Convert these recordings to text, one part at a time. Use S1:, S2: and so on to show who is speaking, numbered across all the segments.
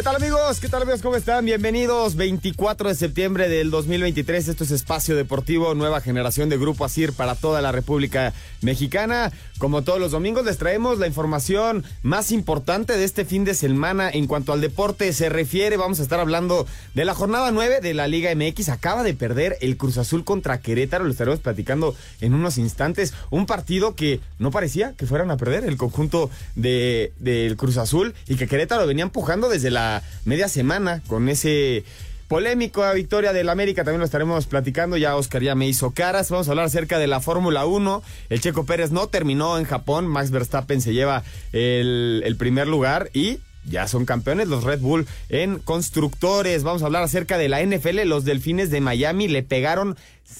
S1: ¿Qué tal amigos? ¿Qué tal amigos? ¿Cómo están? Bienvenidos 24 de septiembre del 2023. Esto es Espacio Deportivo, nueva generación de Grupo Asir para toda la República Mexicana. Como todos los domingos les traemos la información más importante de este fin de semana en cuanto al deporte se refiere. Vamos a estar hablando de la jornada 9 de la Liga MX. Acaba de perder el Cruz Azul contra Querétaro. Lo estaremos platicando en unos instantes. Un partido que no parecía que fueran a perder el conjunto de, del Cruz Azul y que Querétaro venía empujando desde la media semana con ese polémico victoria del América, también lo estaremos platicando, ya Oscar ya me hizo caras, vamos a hablar acerca de la Fórmula 1, el Checo Pérez no terminó en Japón, Max Verstappen se lleva el, primer lugar y ya son campeones los Red Bull en constructores. Vamos a hablar acerca de la NFL. Los Delfines de Miami le pegaron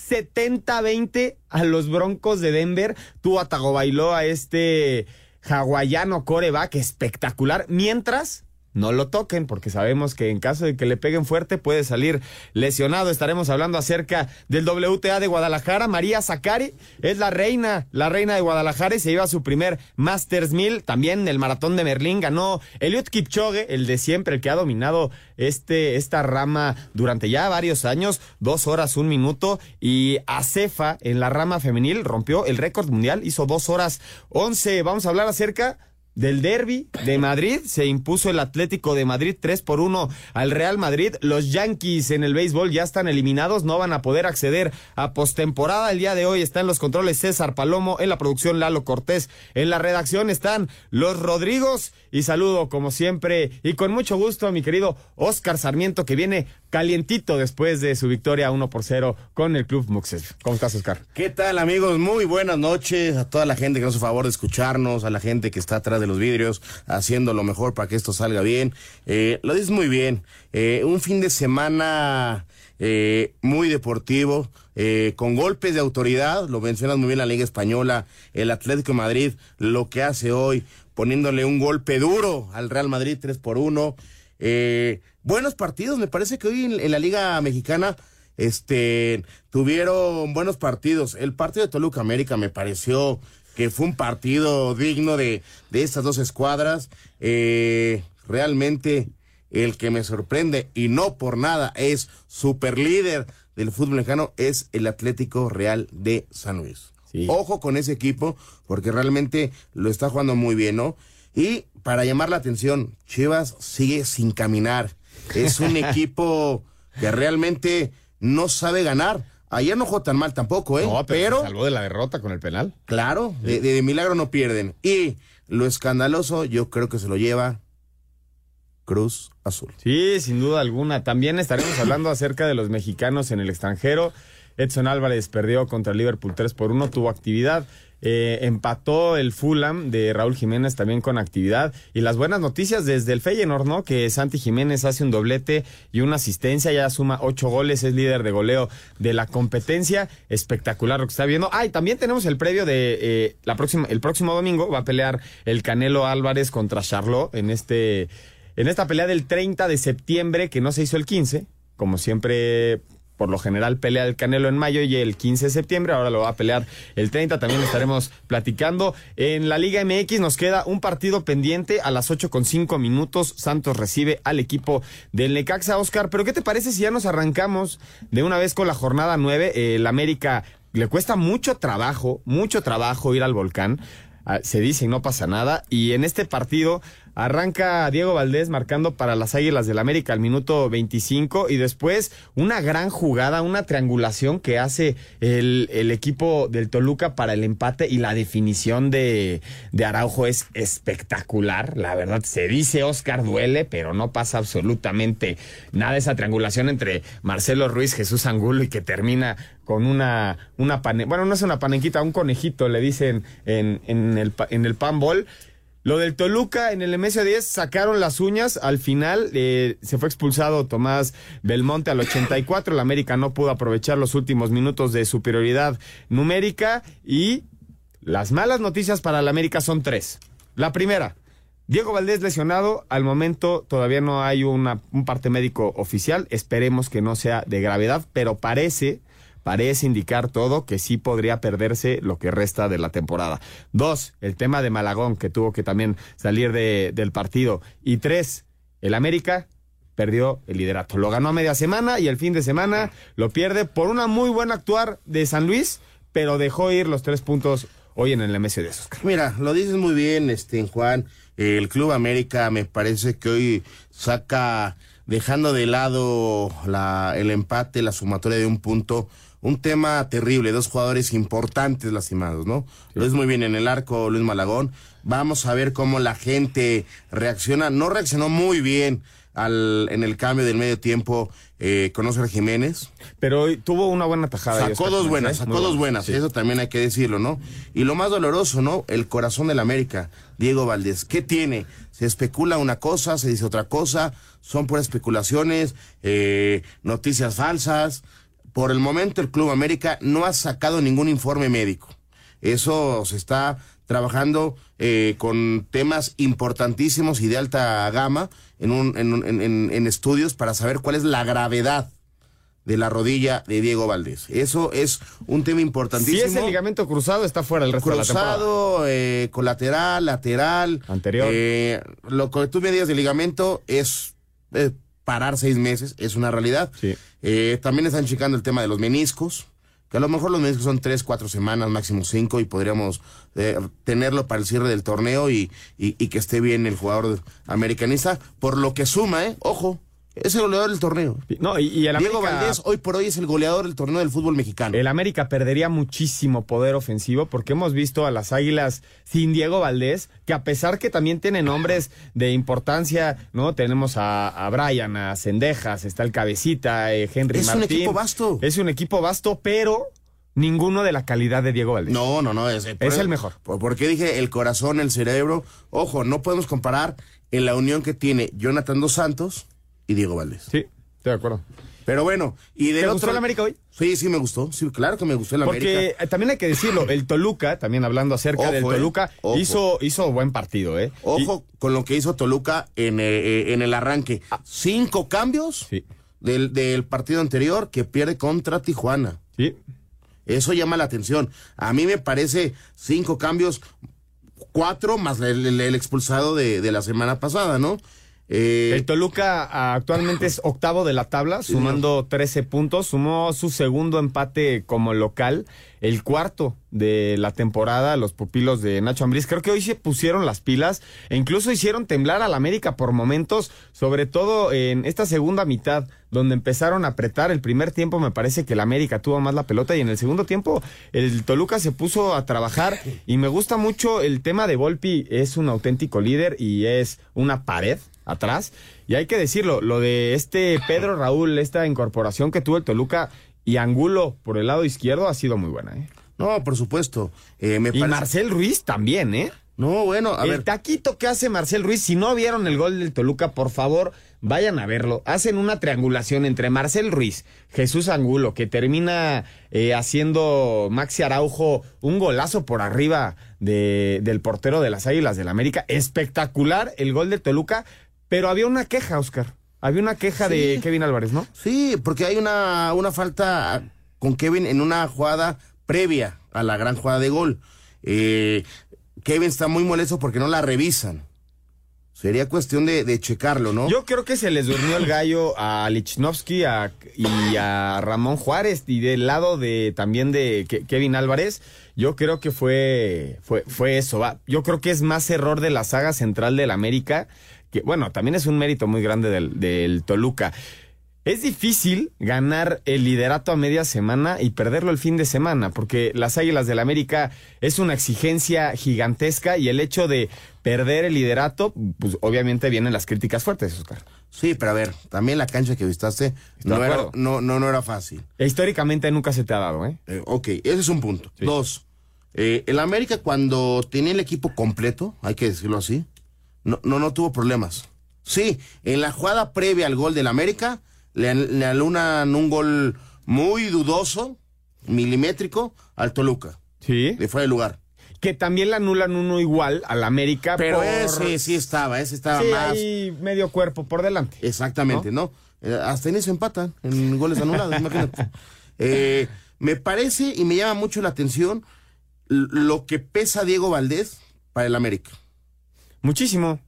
S1: 70-20 a los Broncos de Denver. Tua bailó a este hawaiano coreback espectacular. Mientras no lo toquen porque sabemos que en caso de que le peguen fuerte puede salir lesionado. Estaremos hablando acerca del WTA de Guadalajara. María Zacari es la reina, la reina de Guadalajara y se lleva su primer Masters 1000. También el maratón de Merlín ganó Eliud Kipchoge, el de siempre, el que ha dominado este, esta rama durante ya varios años, dos horas, un minuto. Y Acefa en la rama femenil rompió el récord mundial, hizo dos horas once. Vamos a hablar acerca del derby de Madrid. Se impuso el Atlético de Madrid 3 por 1 al Real Madrid. Los Yankees en el béisbol ya están eliminados, no van a poder acceder a postemporada. El día de hoy están los controles César Palomo, en la producción Lalo Cortés, en la redacción están los Rodrigos. Y saludo como siempre y con mucho gusto a mi querido Oscar Sarmiento que viene calientito después de su victoria 1 por 0 con el Club Muxes. ¿Cómo estás, Oscar?
S2: ¿Qué tal, amigos? Muy buenas noches a toda la gente que nos hace favor de escucharnos, a la gente que está atrás de los vidrios haciendo lo mejor para que esto salga bien. Eh, lo dices muy bien. Eh, un fin de semana eh, muy deportivo, con golpes de autoridad, lo mencionas muy bien la Liga Española, el Atlético Madrid, lo que hace hoy, poniéndole un golpe duro al Real Madrid 3 por 1. Buenos partidos, me parece que hoy en, la Liga Mexicana este, tuvieron buenos partidos. El partido de Toluca América me pareció que fue un partido digno de, de estas dos escuadras. Eh, realmente el que me sorprende y no por nada es super líder del fútbol mexicano es el Atlético Real de San Luis. Ojo con ese equipo porque realmente lo está jugando muy bien, ¿no? Y para llamar la atención, Chivas sigue sin caminar. Es un equipo que realmente no sabe ganar. Ayer no jugó tan mal tampoco, ¿eh?
S1: No, pero, salvó de la derrota con el penal.
S2: Claro, de, milagro no pierden. Y lo escandaloso, yo creo que se lo lleva Cruz Azul.
S1: Sí, sin duda alguna. También estaremos hablando acerca de los mexicanos en el extranjero. Edson Álvarez perdió contra Liverpool 3 por 1, tuvo actividad. Eh, empató el Fulham de Raúl Jiménez también con actividad. Y las buenas noticias desde el Feyenoord, ¿no? Que Santi Jiménez hace un doblete y una asistencia, ya suma ocho goles, es líder de goleo de la competencia. Espectacular lo que está viendo. Ah, y también tenemos el previo de eh, la próxima, el próximo domingo va a pelear el Canelo Álvarez contra Charlot en este, en esta pelea del 30 de septiembre, que no se hizo el 15, como siempre por lo general pelea el Canelo en mayo y el 15 de septiembre, ahora lo va a pelear el 30, también estaremos platicando. En la Liga MX nos queda un partido pendiente a las 8 con 5 minutos, Santos recibe al equipo del Necaxa, Oscar, pero ¿qué te parece si ya nos arrancamos de una vez con la jornada 9? el América le cuesta mucho trabajo, mucho trabajo ir al volcán. Ah, se dice y no pasa nada. Y en este partido Arranca Diego Valdés marcando para las Águilas del América al minuto 25 y después una gran jugada, una triangulación que hace el, el equipo del Toluca para el empate y la definición de, de, Araujo es espectacular. La verdad, se dice Oscar duele, pero no pasa absolutamente nada esa triangulación entre Marcelo Ruiz, Jesús Angulo y que termina con una, una pane, bueno, no es una panenquita, un conejito, le dicen en, en el, en el Lo del Toluca en el MS10 sacaron las uñas. Al final eh, se fue expulsado Tomás Belmonte al 84. El América no pudo aprovechar los últimos minutos de superioridad numérica. Y las malas noticias para el América son tres. La primera, Diego Valdés lesionado. Al momento todavía no hay una, un parte médico oficial. Esperemos que no sea de gravedad, pero parece parece indicar todo que sí podría perderse lo que resta de la temporada. Dos, el tema de Malagón, que tuvo que también salir de, del partido. Y tres, el América perdió el liderato. Lo ganó a media semana y el fin de semana lo pierde por una muy buena actuar de San Luis, pero dejó ir los tres puntos hoy en el MS de esos.
S2: Mira, lo dices muy bien, este Juan. El Club América me parece que hoy saca, dejando de lado la, el empate, la sumatoria de un punto, un tema terrible, dos jugadores importantes lastimados, ¿no? Lo es muy bien en el arco Luis Malagón. Vamos a ver cómo la gente reacciona. No reaccionó muy bien al, en el cambio del medio tiempo eh, con Oscar Jiménez.
S1: Pero tuvo una buena tajada.
S2: Sacó dos buenas, sacó dos buenas, eso también hay que decirlo, ¿no? Y lo más doloroso, ¿no? El corazón del América, Diego Valdés. ¿Qué tiene? Se especula una cosa, se dice otra cosa, son puras especulaciones, eh, noticias falsas. Por el momento el Club América no ha sacado ningún informe médico. Eso se está trabajando eh, con temas importantísimos y de alta gama en, un, en, en, en, estudios para saber cuál es la gravedad de la rodilla de Diego Valdés. Eso es un tema importantísimo.
S1: Si es el ligamento cruzado, está fuera el resto
S2: cruzado,
S1: de la
S2: eh, colateral, lateral.
S1: Anterior.
S2: Eh, lo que tú me digas de ligamento es eh, parar seis meses, es una realidad.
S1: Sí.
S2: Eh, también están checando el tema de los meniscos, que a lo mejor los meniscos son tres, cuatro semanas, máximo cinco, y podríamos eh, tenerlo para el cierre del torneo y, y, y, que esté bien el jugador americanista, por lo que suma, ¿eh? Ojo. Es el goleador del torneo.
S1: No, y, y el
S2: Diego
S1: América,
S2: Valdés hoy por hoy es el goleador del torneo del fútbol mexicano.
S1: El América perdería muchísimo poder ofensivo porque hemos visto a las Águilas sin Diego Valdés, que a pesar que también tienen nombres de importancia, ¿no? Tenemos a, a Brian, a Cendejas, está el Cabecita, eh, Henry
S2: es
S1: Martín.
S2: un equipo vasto.
S1: Es un equipo vasto, pero ninguno de la calidad de Diego Valdés.
S2: No, no, no. Es,
S1: es el mejor.
S2: Por, porque dije el corazón, el cerebro. Ojo, no podemos comparar en la unión que tiene Jonathan Dos Santos y Diego Valdés.
S1: Sí, estoy de acuerdo.
S2: Pero bueno, y
S1: ¿Te
S2: otro.
S1: gustó el América hoy?
S2: Sí, sí me gustó. Sí, claro que me gustó el
S1: Porque
S2: América.
S1: eh, también hay que decirlo, el Toluca, también hablando acerca
S2: Ojo,
S1: del
S2: eh,
S1: Toluca, hizo, hizo buen partido, ¿eh?
S2: Ojo con lo que hizo Toluca en, eh, en el arranque. Cinco cambios
S1: Sí.
S2: del, del partido anterior que pierde contra Tijuana.
S1: Sí.
S2: Eso llama la atención. A mí me parece cinco cambios, cuatro más el, el- el expulsado de, de la semana pasada, ¿no? Eh,
S1: El Toluca ah, actualmente es octavo de la tabla, sumando 13 puntos. Sumó su segundo empate como local, el cuarto de la temporada, los pupilos de Nacho Ambriz. Creo que hoy se pusieron las pilas e incluso hicieron temblar al América por momentos, sobre todo en esta segunda mitad, donde empezaron a apretar. El primer tiempo me parece que el América tuvo más la pelota y en el segundo tiempo el Toluca se puso a trabajar y me gusta mucho el tema de Volpi. Es un auténtico líder y es una pared atrás. Y hay que decirlo, lo de este Pedro Raúl, esta incorporación que tuvo el Toluca y Angulo por el lado izquierdo ha sido muy buena, ¿eh?
S2: no, por supuesto. Eh, me
S1: Y
S2: parece-
S1: Marcel Ruiz también, ¿eh?
S2: No, bueno, a
S1: el
S2: ver.
S1: taquito que hace Marcel Ruiz, si no vieron el gol del Toluca, por favor, vayan a verlo. Hacen una triangulación entre Marcel Ruiz, Jesús Angulo, que termina eh, haciendo Maxi Araujo un golazo por arriba de- del portero de las Águilas del América. Espectacular el gol del Toluca, pero había una queja, Oscar. Había una queja de Kevin Álvarez, ¿no?
S2: Sí, porque hay una, una falta con Kevin en una jugada previa a la gran jugada de gol. Eh, Kevin está muy molesto porque no la revisan. Sería cuestión de, de checarlo, ¿no?
S1: Yo creo que se les durmió el gallo a Lichnowsky a- y a Ramón Juárez y del lado de también de Ke- Kevin Álvarez. Yo creo que fue, fue, fue eso. va. Yo creo que es más error de la saga central del América, que bueno, también es un mérito muy grande del, del Toluca. Es difícil ganar el liderato a media semana y perderlo el fin de semana, porque las Águilas del América es una exigencia gigantesca y el hecho de perder el liderato, pues obviamente vienen las críticas fuertes, Oscar.
S2: Sí, pero a ver, también la cancha que visitaste no era, no, no, no era fácil.
S1: E históricamente nunca se te ha dado, ¿eh?
S2: Eh, ok, ese es un punto. Dos, Eh, el América cuando tenía el equipo completo, hay que decirlo así, no, no, no tuvo problemas. Sí, en la jugada previa al gol del América, le, le alunan un gol muy dudoso, milimétrico, al Toluca.
S1: Sí.
S2: Le fue el lugar.
S1: Que también le anulan uno igual al América.
S2: Pero
S1: por...
S2: ese sí estaba, ese estaba
S1: Sí,
S2: más.
S1: ahí medio cuerpo por delante.
S2: Exactamente, ¿no? Eh, hasta en eso empatan, en goles anulados, imagínate. Eh, me parece y me llama mucho la atención lo que pesa Diego Valdés para el América.
S1: Muchísimo.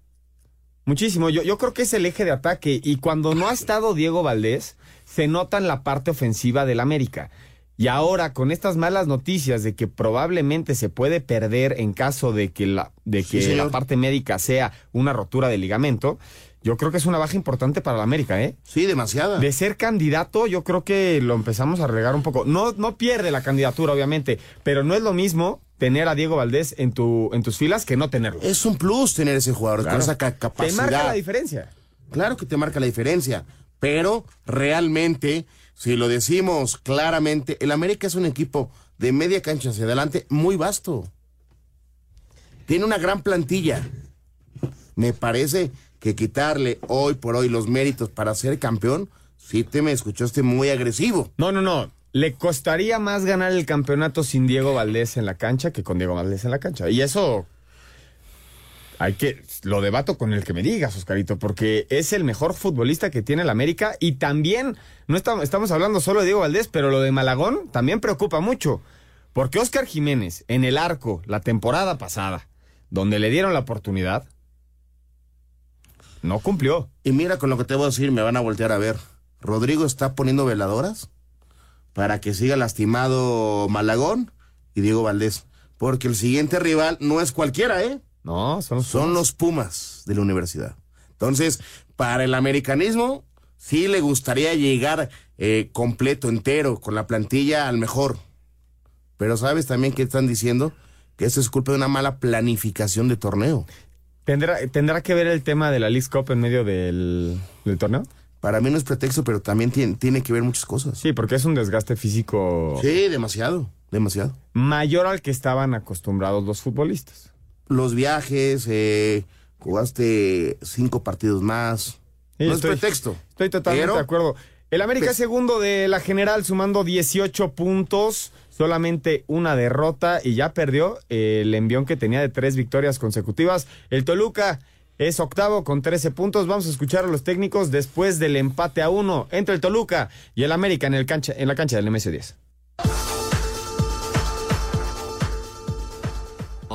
S1: Muchísimo. Yo, yo creo que es el eje de ataque. Y cuando no ha estado Diego Valdés, se nota en la parte ofensiva del América. Y ahora, con estas malas noticias de que probablemente se puede perder en caso de que la, de que la parte médica sea una rotura de ligamento, yo creo que es una baja importante para el América, ¿eh?
S2: Sí, demasiada.
S1: De ser candidato, yo creo que lo empezamos a regar un poco. No, no pierde la candidatura, obviamente, pero no es lo mismo tener a Diego Valdés en, tu, en tus filas que no tenerlo.
S2: Es un plus tener ese jugador
S1: Claro.
S2: con esa ca-
S1: Te
S2: capacidad.
S1: marca la diferencia.
S2: Claro que te marca la diferencia, pero realmente, si lo decimos claramente, el América es un equipo de media cancha hacia adelante muy vasto. Tiene una gran plantilla. Me parece que quitarle hoy por hoy los méritos para ser campeón, sí te me escuchaste muy agresivo.
S1: No, no, no. Le costaría más ganar el campeonato sin Diego Valdés en la cancha que con Diego Valdés en la cancha. Y eso hay que lo debato con el que me digas, Oscarito, porque es el mejor futbolista que tiene el América y también no estamos, hablando solo de Diego Valdés, pero lo de Malagón también preocupa mucho, porque Oscar Jiménez en el arco la temporada pasada, donde le dieron la oportunidad, no cumplió.
S2: Y mira con lo que te voy a decir, me van a voltear a ver. Rodrigo está poniendo veladoras para que siga lastimado Malagón y Diego Valdés. Porque el siguiente rival no es cualquiera, ¿eh?
S1: No, son los
S2: Son los Pumas de la universidad. Entonces, para el americanismo, sí le gustaría llegar eh, completo, entero, con la plantilla al mejor. Pero sabes también que están diciendo que eso es culpa de una mala planificación de torneo.
S1: ¿Tendrá, ¿Tendrá que ver el tema de la League Cup en medio del, del torneo?
S2: Para mí no es pretexto, pero también tiene, tiene que ver muchas cosas.
S1: Sí, porque es un desgaste físico
S2: Sí, demasiado, demasiado.
S1: mayor al que estaban acostumbrados los futbolistas.
S2: Los viajes, eh, jugaste cinco partidos más.
S1: Sí,
S2: no
S1: estoy-
S2: es pretexto.
S1: Estoy totalmente
S2: Pero-
S1: de acuerdo. El América segundo de la general sumando 18 puntos, solamente una derrota y ya perdió el envión que tenía de tres victorias consecutivas. El Toluca es octavo con 13 puntos. Vamos a escuchar a los técnicos después del empate a uno entre el Toluca y el América en, el cancha, en la cancha del MS10.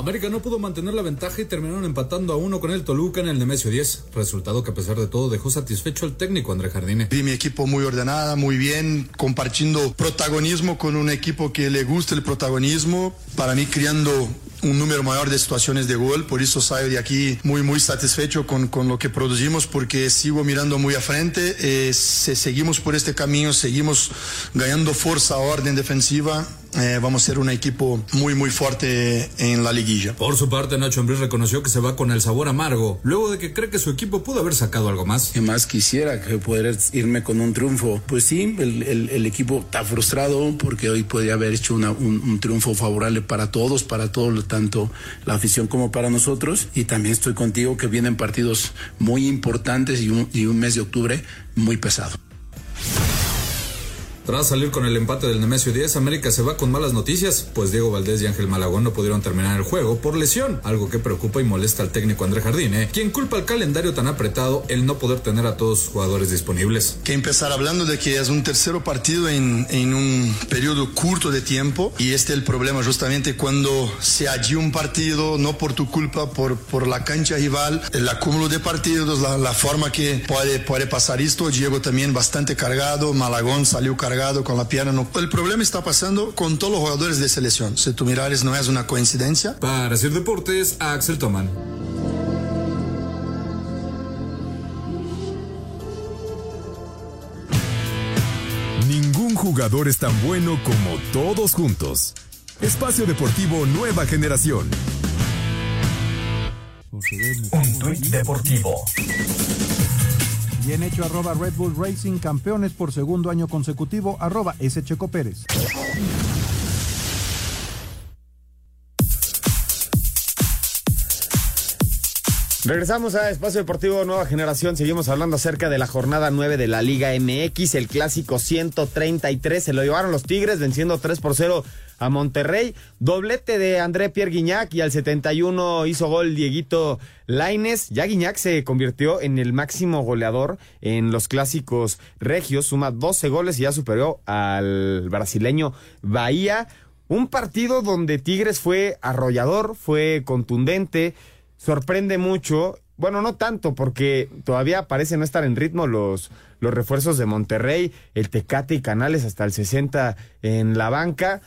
S3: América no pudo mantener la ventaja y terminaron empatando a uno con el Toluca en el Nemesio 10, resultado que a pesar de todo dejó satisfecho al técnico André Jardine.
S4: Vi mi equipo muy ordenada, muy bien, compartiendo protagonismo con un equipo que le gusta el protagonismo. Para mí, creando un número mayor de situaciones de gol. Por eso salgo de aquí muy, muy satisfecho con, con lo que producimos, porque sigo mirando muy a frente. Eh, si seguimos por este camino, seguimos ganando fuerza, orden defensiva. Eh, vamos a ser un equipo muy, muy fuerte en la liguilla.
S3: Por su parte, Nacho Ambriz reconoció que se va con el sabor amargo, luego de que cree que su equipo pudo haber sacado algo más.
S5: que más quisiera que poder irme con un triunfo. Pues sí, el, el- el equipo está frustrado porque hoy podría haber hecho una- un, un triunfo favorable para todos, para todos, tanto la afición como para nosotros. Y también estoy contigo que vienen partidos muy importantes y un, y un mes de octubre muy pesado.
S3: Tras salir con el empate del Nemesio 10, América se va con malas noticias, pues Diego Valdés y Ángel Malagón no pudieron terminar el juego por lesión, algo que preocupa y molesta al técnico André Jardine, quien culpa al calendario tan apretado el no poder tener a todos sus jugadores disponibles.
S4: que empezar hablando de que es un tercer partido en, en un periodo corto de tiempo y este es el problema justamente cuando se allí un partido, no por tu culpa, por, por la cancha rival, el acúmulo de partidos, la, la forma que puede, puede pasar esto, Diego también bastante cargado, Malagón salió cargado con la pierna. No. El problema está pasando con todos los jugadores de selección. Si tú mirares, no es una coincidencia.
S3: Para Sir Deportes, Axel Toman.
S6: Ningún jugador es tan bueno como todos juntos. Espacio Deportivo Nueva Generación.
S7: Un tuit deportivo.
S8: Bien hecho arroba Red Bull Racing, campeones por segundo año consecutivo, arroba S. Checo Pérez.
S1: Regresamos a Espacio Deportivo Nueva Generación. Seguimos hablando acerca de la jornada 9 de la Liga MX. El clásico 133 se lo llevaron los Tigres venciendo 3 por 0 a Monterrey. Doblete de André Pierre Guignac y al 71 hizo gol Dieguito Laines. Ya Guignac se convirtió en el máximo goleador en los clásicos regios. Suma 12 goles y ya superó al brasileño Bahía. Un partido donde Tigres fue arrollador, fue contundente sorprende mucho. Bueno, no tanto, porque todavía parece no estar en ritmo los, los refuerzos de Monterrey, el Tecate y Canales hasta el 60 en la banca,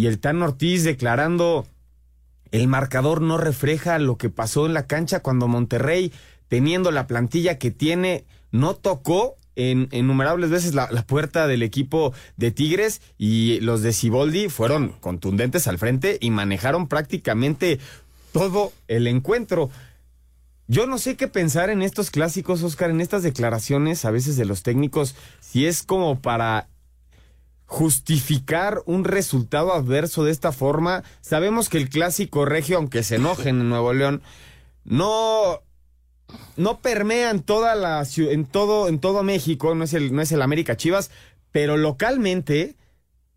S1: y el Tan Ortiz declarando el marcador no refleja lo que pasó en la cancha cuando Monterrey, teniendo la plantilla que tiene, no tocó en innumerables veces la, puerta del equipo de Tigres y los de Ciboldi fueron contundentes al frente y manejaron prácticamente todo el encuentro. Yo no sé qué pensar en estos clásicos, Oscar, en estas declaraciones a veces de los técnicos, si es como para justificar un resultado adverso de esta forma. Sabemos que el clásico regio, aunque se enojen en Nuevo León, no no permea en toda la en todo en todo México, no es el no es el América Chivas, pero localmente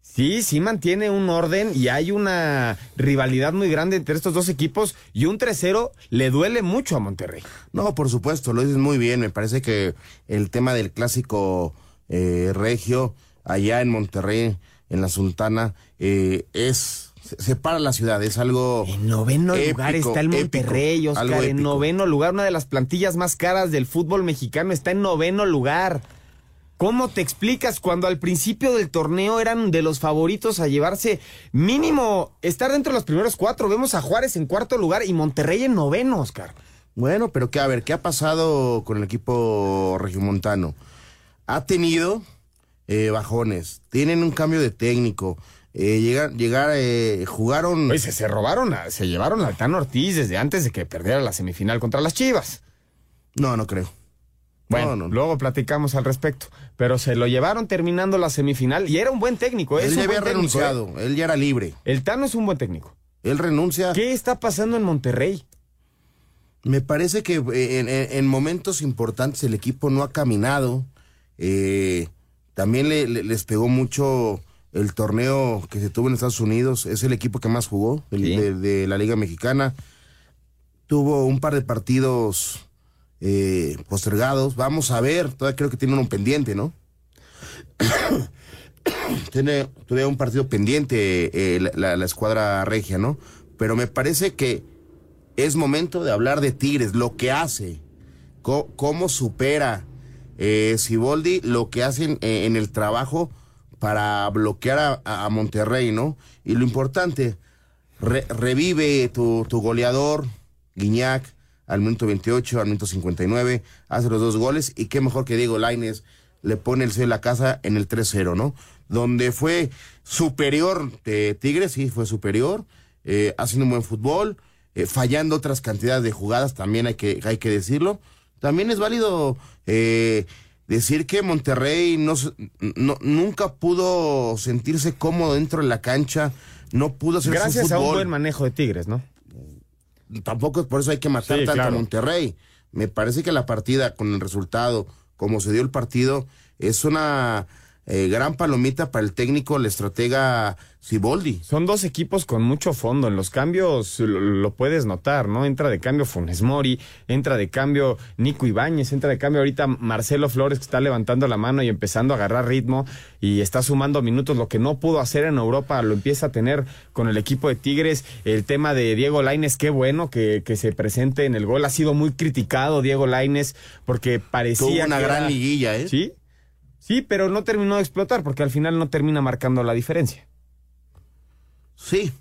S1: Sí, sí mantiene un orden y hay una rivalidad muy grande entre estos dos equipos y un 3-0 le duele mucho a Monterrey.
S2: No, por supuesto, lo dices muy bien. Me parece que el tema del clásico eh, regio allá en Monterrey, en la Sultana, eh, es separa la ciudad, es algo.
S1: En noveno lugar está el Monterrey, Oscar. En noveno lugar, una de las plantillas más caras del fútbol mexicano está en noveno lugar. ¿Cómo te explicas cuando al principio del torneo eran de los favoritos a llevarse mínimo estar dentro de los primeros cuatro? Vemos a Juárez en cuarto lugar y Monterrey en noveno, Oscar.
S2: Bueno, pero que a ver, ¿qué ha pasado con el equipo regiomontano? Ha tenido eh, bajones, tienen un cambio de técnico. Eh, llegar, llegar eh, jugaron.
S1: Pues se, robaron, se llevaron al Tano Ortiz desde antes de que perdiera la semifinal contra las Chivas.
S2: No, no creo.
S1: Bueno, luego platicamos al respecto. Pero se lo llevaron terminando la semifinal y era un buen técnico.
S2: Él
S1: ya
S2: había renunciado, ¿eh? él ya era libre.
S1: El Tano es un buen técnico.
S2: Él renuncia.
S1: ¿Qué está pasando en Monterrey?
S2: Me parece que en, momentos importantes el equipo no ha caminado. Eh, también le, les pegó mucho el torneo que se tuvo en Estados Unidos. Es el equipo que más jugó de la Liga Mexicana. Tuvo un par de partidos eh, postergados. Vamos a ver, todavía creo que tiene uno pendiente, ¿no? tiene todavía un partido pendiente eh, la, escuadra regia, ¿no? Pero me parece que es momento de hablar de Tigres, lo que hace, cómo, supera eh, Siboldi, lo que hacen eh, en el trabajo para bloquear a, Monterrey, ¿no? Y lo importante, revive tu, tu goleador, Guiñac, al minuto 28, al minuto 59, hace los dos goles y qué mejor que Diego Laines le pone el sello de la casa en el 3-0, ¿no? Donde fue superior de Tigres, sí, fue superior, eh, haciendo un buen fútbol, eh, fallando otras cantidades de jugadas, también hay que, hay que decirlo. También es válido eh, decir que Monterrey no, no, nunca pudo sentirse cómodo dentro de la cancha, no pudo hacer
S1: Gracias
S2: su fútbol.
S1: a un buen manejo de Tigres, ¿no?
S2: tampoco por eso hay que matar tanto a Monterrey. Me parece que la partida, con el resultado, como se dio el partido, es una eh, gran palomita para el técnico, el estratega Siboldi.
S1: Son dos equipos con mucho fondo. En los cambios lo, puedes notar, ¿no? Entra de cambio Funes Mori, entra de cambio Nico Ibáñez, entra de cambio ahorita Marcelo Flores que está levantando la mano y empezando a agarrar ritmo y está sumando minutos. Lo que no pudo hacer en Europa lo empieza a tener con el equipo de Tigres. El tema de Diego Laines, qué bueno que, que se presente en el gol. Ha sido muy criticado Diego Laines porque parecía.
S2: Tuvo una gran liguilla, ¿eh?
S1: Sí. Sí, pero no terminó de explotar porque al final no termina marcando la diferencia.
S2: Sí.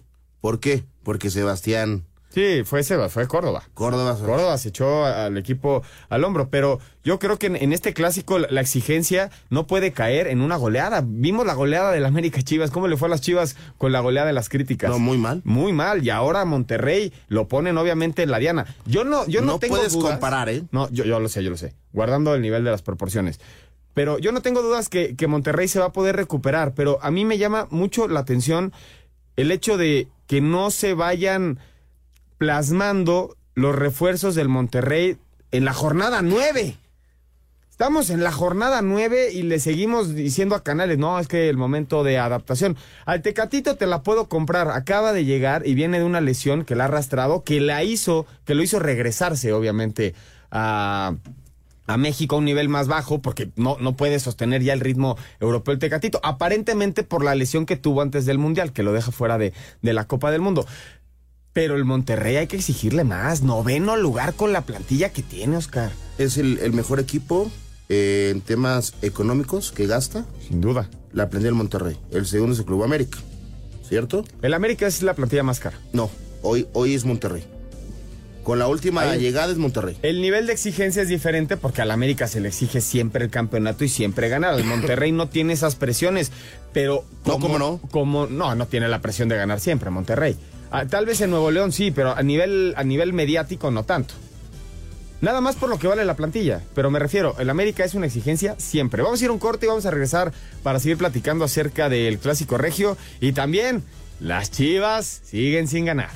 S2: ¿Por qué? Porque Sebastián.
S1: Sí, fue Seba, fue Córdoba.
S2: Córdoba.
S1: Córdoba se echó al equipo al hombro, pero yo creo que en, este clásico la, exigencia no puede caer en una goleada. Vimos la goleada del América Chivas, cómo le fue a las Chivas con la goleada de las críticas.
S2: No, muy mal.
S1: Muy mal, y ahora Monterrey lo ponen obviamente en la diana. Yo no, yo no,
S2: no
S1: tengo
S2: puedes comparar, ¿eh?
S1: No, yo, yo lo sé, yo lo sé. Guardando el nivel de las proporciones. Pero yo no tengo dudas que, que Monterrey se va a poder recuperar, pero a mí me llama mucho la atención el hecho de que no se vayan plasmando los refuerzos del Monterrey en la jornada 9. Estamos en la jornada 9 y le seguimos diciendo a Canales, no, es que el momento de adaptación. Al Tecatito te la puedo comprar, acaba de llegar y viene de una lesión que la ha arrastrado, que la hizo, que lo hizo regresarse, obviamente, a, a México a un nivel más bajo, porque no, no puede sostener ya el ritmo europeo el Tecatito, aparentemente por la lesión que tuvo antes del Mundial, que lo deja fuera de, de la Copa del Mundo. Pero el Monterrey hay que exigirle más. Noveno lugar con la plantilla que tiene, Oscar.
S2: Es el, el mejor equipo eh, en temas económicos que gasta.
S1: Sin duda.
S2: La plantilla del Monterrey. El segundo es el Club América. ¿Cierto?
S1: El América es la plantilla más cara.
S2: No, hoy, hoy es Monterrey. Con la última
S1: Ahí.
S2: llegada es Monterrey.
S1: El nivel de exigencia es diferente porque al América se le exige siempre el campeonato y siempre ganar. El Monterrey no tiene esas presiones, pero
S2: No, ¿cómo no?
S1: Como no, no tiene la presión de ganar siempre Monterrey. Ah, tal vez en Nuevo León sí, pero a nivel a nivel mediático no tanto. Nada más por lo que vale la plantilla, pero me refiero, el América es una exigencia siempre. Vamos a ir a un corte y vamos a regresar para seguir platicando acerca del clásico regio y también las Chivas siguen sin ganar.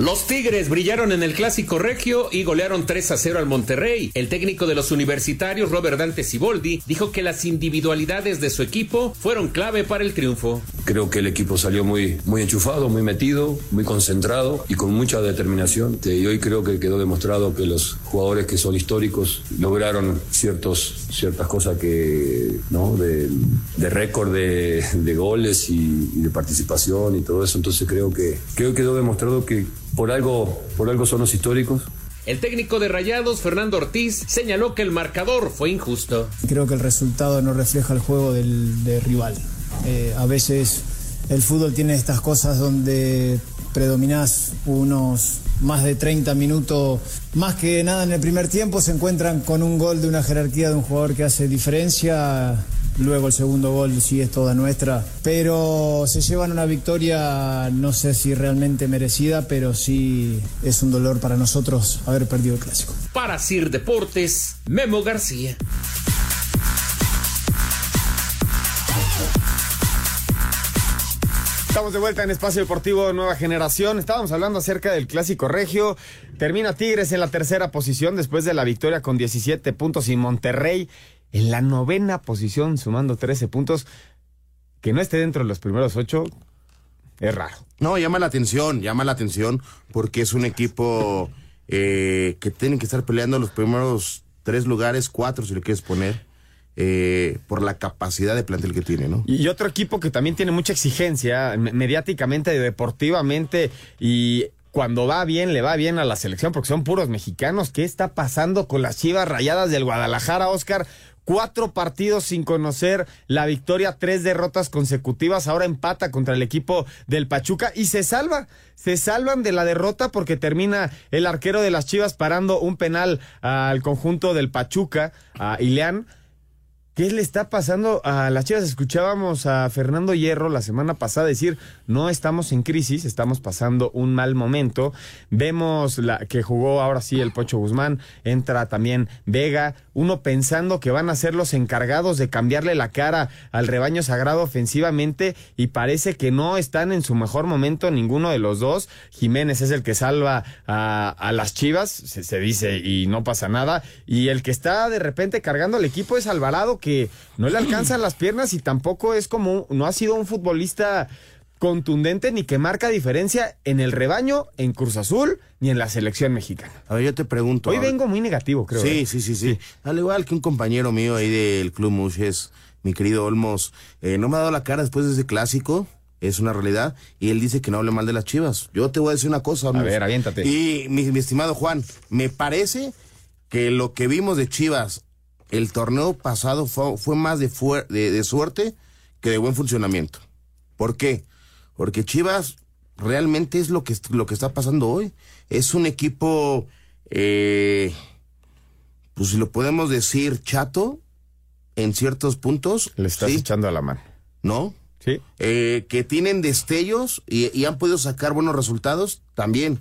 S9: Los Tigres brillaron en el clásico regio y golearon 3 a 0 al Monterrey. El técnico de los universitarios, Robert Dante Siboldi, dijo que las individualidades de su equipo fueron clave para el triunfo.
S10: Creo que el equipo salió muy, muy enchufado, muy metido, muy concentrado y con mucha determinación. Y hoy creo que quedó demostrado que los jugadores que son históricos lograron ciertos, ciertas cosas que, ¿no? de, récord de, de goles y, y de participación y todo eso. Entonces creo que, creo que quedó demostrado que por algo, por algo son los históricos.
S9: El técnico de Rayados, Fernando Ortiz, señaló que el marcador fue injusto.
S11: Creo que el resultado no refleja el juego del, del rival. Eh, a veces el fútbol tiene estas cosas donde predominás unos más de 30 minutos, más que nada en el primer tiempo, se encuentran con un gol de una jerarquía de un jugador que hace diferencia. Luego el segundo gol sí es toda nuestra, pero se llevan una victoria, no sé si realmente merecida, pero sí es un dolor para nosotros haber perdido el clásico.
S9: Para Sir Deportes, Memo García.
S1: Estamos de vuelta en Espacio Deportivo Nueva Generación. Estábamos hablando acerca del clásico regio. Termina Tigres en la tercera posición después de la victoria con 17 puntos y Monterrey en la novena posición sumando 13 puntos. Que no esté dentro de los primeros ocho es raro.
S2: No, llama la atención, llama la atención porque es un equipo eh, que tienen que estar peleando los primeros tres lugares, cuatro si le quieres poner. eh, por la capacidad de plantel que tiene, ¿no?
S1: Y otro equipo que también tiene mucha exigencia, me- mediáticamente, deportivamente, y cuando va bien, le va bien a la selección, porque son puros mexicanos. ¿Qué está pasando con las chivas rayadas del Guadalajara, Oscar? Cuatro partidos sin conocer la victoria, tres derrotas consecutivas. Ahora empata contra el equipo del Pachuca y se salva. Se salvan de la derrota porque termina el arquero de las chivas parando un penal al conjunto del Pachuca, a Ileán. ¿Qué le está pasando a las Chivas? Escuchábamos a Fernando Hierro la semana pasada decir, no estamos en crisis, estamos pasando un mal momento. Vemos la, que jugó ahora sí el Pocho Guzmán, entra también Vega, uno pensando que van a ser los encargados de cambiarle la cara al rebaño sagrado ofensivamente y parece que no están en su mejor momento ninguno de los dos. Jiménez es el que salva a, las Chivas, se, se dice, y no pasa nada. Y el que está de repente cargando al equipo es Alvarado, que no le alcanzan las piernas y tampoco es como, no ha sido un futbolista contundente ni que marca diferencia en el rebaño, en Cruz Azul, ni en la selección mexicana.
S2: A ver, yo te pregunto.
S1: Hoy
S2: a
S1: vengo muy negativo, creo.
S2: Sí,
S1: ¿eh?
S2: sí, sí, sí, Al igual que un compañero mío ahí del Club Mushes, mi querido Olmos, eh, no me ha dado la cara después de ese clásico. Es una realidad. Y él dice que no hable mal de las chivas. Yo te voy a decir una cosa. Olmos.
S1: ver, aviéntate.
S2: Y mi, mi estimado Juan, me parece que lo que vimos de chivas el torneo pasado fue, fue más de, fuer- de, de suerte que de buen funcionamiento. ¿Por qué? Porque Chivas realmente es lo que, lo que está pasando hoy. Es un equipo, eh, pues si lo podemos decir, chato en ciertos puntos.
S1: Le estás
S2: ¿sí?
S1: echando a la mano.
S2: ¿No?
S1: Sí.
S2: Eh, que tienen destellos y, y han podido sacar buenos resultados también.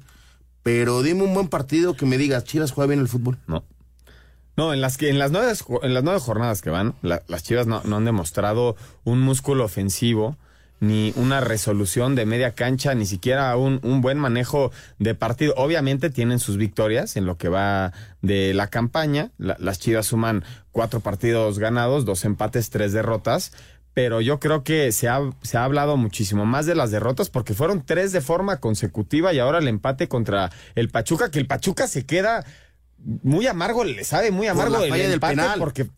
S2: Pero dime un buen partido que me digas, Chivas juega bien el fútbol.
S1: No. No, en las que en las nueve, en las nueve jornadas que van, la- las Chivas no, no han demostrado un músculo ofensivo ni una resolución de media cancha, ni siquiera un, un, buen manejo de partido. Obviamente tienen sus victorias en lo que va de la campaña. las Chivas suman cuatro partidos ganados, dos empates, tres derrotas. Pero yo creo que se ha, se ha hablado muchísimo más de las derrotas porque fueron tres de forma consecutiva y ahora el empate contra el Pachuca, que el Pachuca se queda muy amargo, le sabe muy amargo el empate penal. porque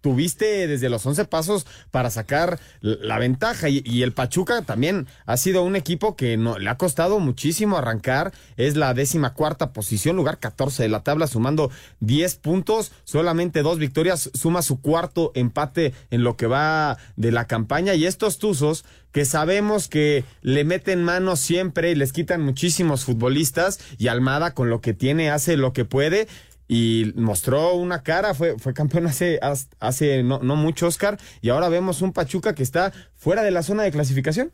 S1: tuviste desde los 11 pasos para sacar la ventaja. Y, el Pachuca también ha sido un equipo que no, le ha costado muchísimo arrancar, es la décima cuarta posición, lugar 14 de la tabla, sumando 10 puntos, solamente dos victorias, suma su cuarto empate en lo que va de la campaña. Y estos Tuzos que sabemos que le meten mano siempre y les quitan muchísimos futbolistas y Almada con lo que tiene hace lo que puede y mostró una cara, fue, fue campeón hace, hace no, no, mucho, Oscar, y ahora vemos un Pachuca que está fuera de la zona de clasificación.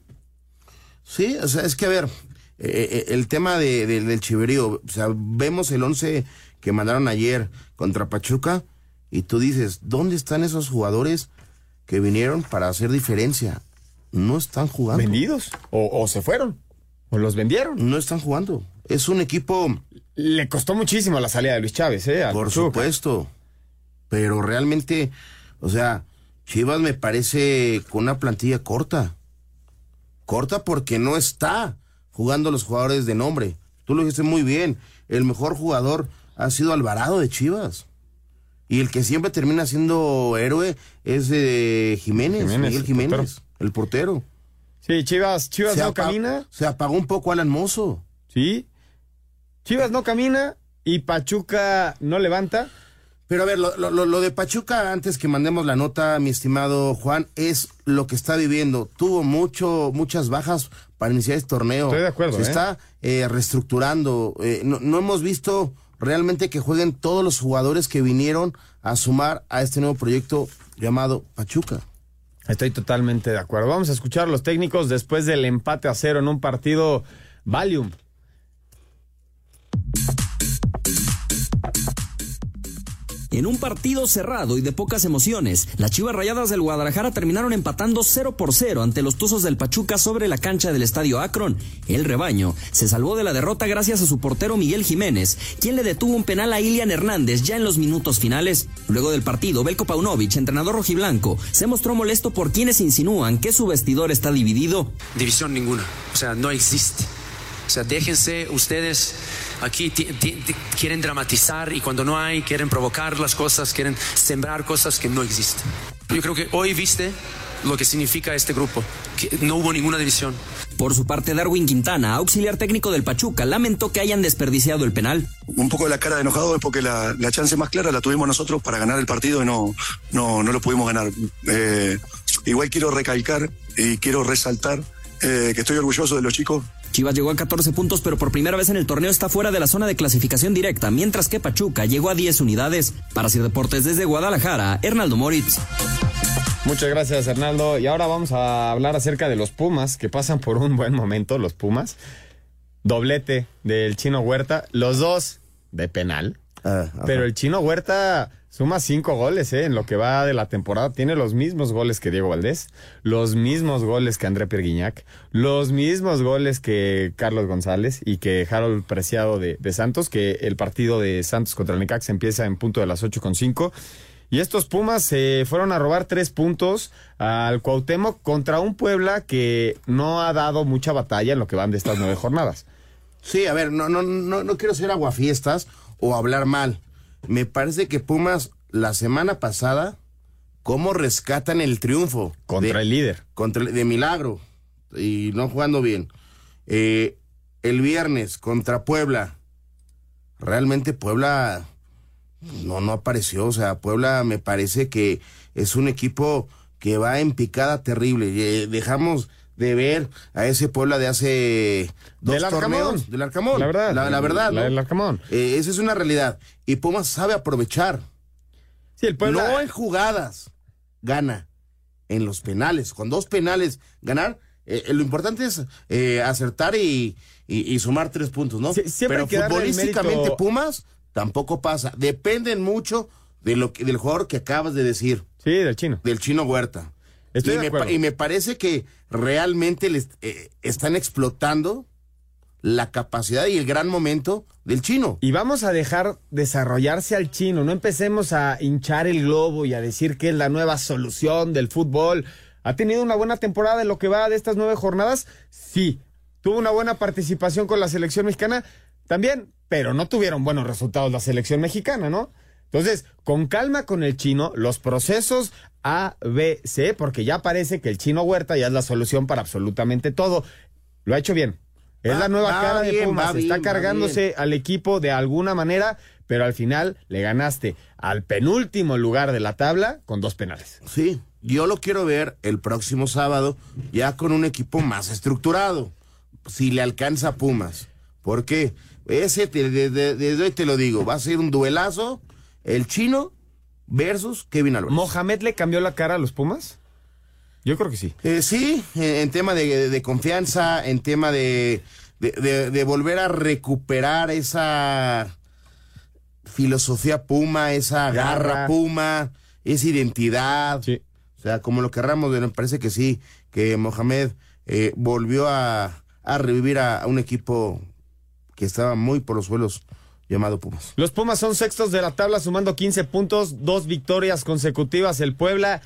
S2: Sí, o sea, es que a ver, eh, eh, el tema de, del chiverío, o sea, vemos el 11 que mandaron ayer contra Pachuca y tú dices, ¿dónde están esos jugadores que vinieron para hacer diferencia? No están jugando.
S1: ¿Vendidos? ¿O, o se fueron? ¿O los vendieron?
S2: No están jugando. Es un equipo
S1: le costó muchísimo la salida de Luis Chávez, ¿eh?
S2: Por supuesto. Pero realmente, o sea, Chivas me parece con una plantilla corta. Corta porque no está jugando los jugadores de nombre. Tú lo dijiste muy bien. El mejor jugador ha sido Alvarado de Chivas. Y el que siempre termina siendo héroe es de Jiménez, Miguel Jiménez, el portero.
S1: Sí, Chivas, Chivas no camina.
S2: Se apagó un poco Alan Mozo.
S1: Sí, Chivas no camina y Pachuca no levanta.
S2: Pero a ver, lo, lo, de Pachuca, antes que mandemos la nota, mi estimado Juan, es lo que está viviendo. Tuvo mucho, muchas bajas para iniciar este torneo.
S1: Estoy de acuerdo.
S2: Se
S1: ¿eh?
S2: está eh, reestructurando. Eh, no, no, hemos visto realmente que jueguen todos los jugadores que vinieron a sumar a este nuevo proyecto llamado Pachuca.
S1: Estoy totalmente de acuerdo. Vamos a escuchar a los técnicos después del empate a cero en un partido Valium
S12: En un partido cerrado y de pocas emociones, las Chivas Rayadas del Guadalajara terminaron empatando 0 por 0 ante los Tuzos del Pachuca sobre la cancha del Estadio Akron. El rebaño se salvó de la derrota gracias a su portero Miguel Jiménez, quien le detuvo un penal a Ilian Hernández ya en los minutos finales. Luego del partido, Belko Paunovic, entrenador rojiblanco, se mostró molesto por quienes insinúan que su vestidor está dividido.
S13: División ninguna, o sea, no existe. O sea, déjense ustedes aquí quieren dramatizar y cuando no hay, quieren provocar las cosas, quieren sembrar cosas que no existen. Yo creo que hoy viste lo que significa este grupo, que no hubo ninguna división.
S12: Por su parte, Darwin Quintana, auxiliar técnico del Pachuca, lamentó que hayan desperdiciado el penal.
S14: Un poco de la cara de enojado es porque la, chance más clara la tuvimos nosotros para ganar el partido y no, no, no lo pudimos ganar. Eh, igual quiero recalcar y quiero resaltar eh, que estoy orgulloso de los chicos
S12: Chivas llegó a 14 puntos, pero por primera vez en el torneo está fuera de la zona de clasificación directa, mientras que Pachuca llegó a 10 unidades. Para Sir Deportes desde Guadalajara, Hernaldo Moritz.
S1: Muchas gracias, Hernaldo. Y ahora vamos a hablar acerca de los Pumas, que pasan por un buen momento, los Pumas. Doblete del Chino Huerta, los dos de penal. Ah, pero el Chino Huerta Suma cinco goles, ¿eh? En lo que va de la temporada. Tiene los mismos goles que Diego Valdés, los mismos goles que André Perguiñac, los mismos goles que Carlos González y que Harold Preciado de, Santos, que el partido de Santos contra el Necax empieza en punto de las ocho con cinco. Y estos Pumas se fueron a robar tres puntos al Cuauhtémoc contra un Puebla que no ha dado mucha batalla en lo que van de estas nueve jornadas.
S2: Sí, a ver, no, no, no, no quiero ser aguafiestas o hablar mal me parece que Pumas la semana pasada, ¿cómo rescatan el triunfo?
S1: Contra el líder.
S2: Contra de milagro. Y no jugando bien. Eh, el viernes contra Puebla. Realmente Puebla no, no apareció. O sea, Puebla me parece que es un equipo que va en picada terrible. Eh, dejamos de ver a ese Puebla de hace dos del torneos del Arcamón.
S1: La verdad.
S2: La, verdad.
S1: La, del Arcamón.
S2: Eh, esa es una realidad. Y Pumas sabe aprovechar.
S1: Sí, el Puebla.
S2: No en jugadas. Gana. En los penales. Con dos penales ganar. Eh, eh, lo importante es acertar y, y, sumar tres puntos, ¿no? Pero futbolísticamente Pumas tampoco pasa. Dependen mucho de lo que, del jugador que acabas de decir.
S1: Sí, del chino.
S2: Del chino Huerta.
S1: Estoy
S2: y,
S1: de
S2: me,
S1: acuerdo.
S2: pa- y me parece que realmente les eh, están explotando la capacidad y el gran momento del chino.
S1: Y vamos a dejar desarrollarse al chino. No empecemos a hinchar el globo y a decir que es la nueva solución del fútbol. ¿Ha tenido una buena temporada en lo que va de estas nueve jornadas? Sí. ¿Tuvo una buena participación con la selección mexicana? También. Pero no tuvieron buenos resultados la selección mexicana, ¿no? Entonces, con calma con el chino, los procesos A, B, C, porque ya parece que el chino Huerta ya es la solución para absolutamente todo. Lo ha hecho bien. Es
S2: Va-
S1: la nueva
S2: va
S1: cara de Pumas. Está cargándose al equipo de alguna manera, pero al final le ganaste al penúltimo lugar de la tabla con dos penales.
S2: Sí, yo lo quiero ver el próximo sábado ya con un equipo más estructurado. Si le alcanza a Pumas. ¿Por qué? Ese, te- de- de- desde hoy te lo digo, va a ser un duelazo el chino versus Kevin Álvarez.
S1: ¿Mohamed le cambió la cara a los Pumas? Yo creo que sí.
S2: Eh, sí, en, tema de, de confianza, en tema de, volver a recuperar esa filosofía Puma, esa garra,
S1: Garra.
S2: Puma, esa identidad. O sea, como lo querramos, me parece que sí, que Mohamed eh, volvió a, a revivir a, a un equipo que estaba muy por los suelos llamado Pumas.
S1: Los Pumas son sextos de la tabla sumando 15 puntos, dos victorias consecutivas. El Puebla,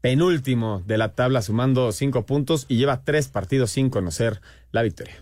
S1: penúltimo de la tabla sumando 5 puntos y lleva tres partidos sin conocer la victoria.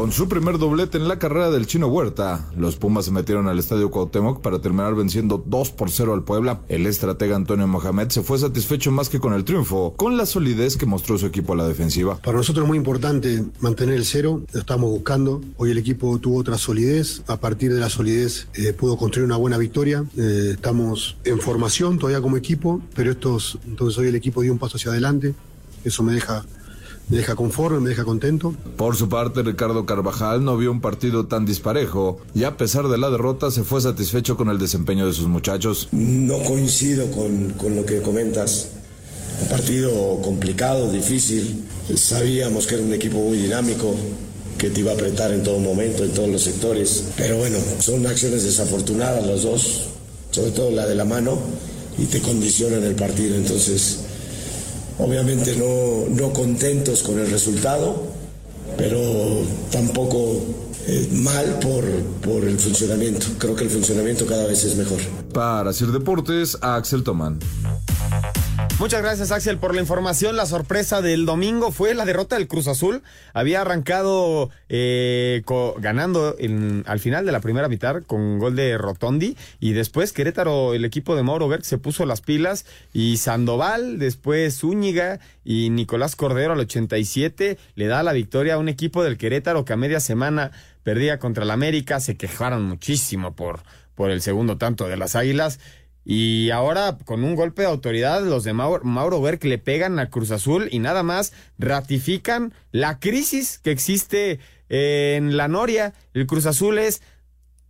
S3: Con su primer doblete en la carrera del Chino Huerta, los Pumas se metieron al Estadio Cuauhtémoc para terminar venciendo 2 por 0 al Puebla. El estratega Antonio Mohamed se fue satisfecho más que con el triunfo, con la solidez que mostró su equipo a la defensiva.
S15: Para nosotros es muy importante mantener el cero, lo estamos buscando. Hoy el equipo tuvo otra solidez, a partir de la solidez eh, pudo construir una buena victoria. Eh, estamos en formación todavía como equipo, pero estos, entonces hoy el equipo dio un paso hacia adelante. Eso me deja, me deja conforme, me deja contento.
S3: Por su parte, Ricardo Carvajal no vio un partido tan disparejo y a pesar de la derrota se fue satisfecho con el desempeño de sus muchachos.
S16: No coincido con, con lo que comentas. Un partido complicado, difícil. Sabíamos que era un equipo muy dinámico, que te iba a apretar en todo momento, en todos los sectores. Pero bueno, son acciones desafortunadas las dos, sobre todo la de la mano, y te condicionan el partido. Entonces, obviamente no, no contentos con el resultado, pero tampoco eh, mal por, por el funcionamiento. Creo que el funcionamiento cada vez es mejor.
S3: Para Sir Deportes, Axel Tomán.
S1: Muchas gracias Axel por la información. La sorpresa del domingo fue la derrota del Cruz Azul. Había arrancado eh, ganando en- al final de la primera mitad con gol de Rotondi y después Querétaro, el equipo de Mauro Berg se puso las pilas y Sandoval, después Zúñiga y Nicolás Cordero al 87 le da la victoria a un equipo del Querétaro que a media semana perdía contra el América. Se quejaron muchísimo por, por el segundo tanto de las Águilas. Y ahora, con un golpe de autoridad, los de Mauro, Mauro Berg le pegan a Cruz Azul y nada más ratifican la crisis que existe en la Noria. El Cruz Azul es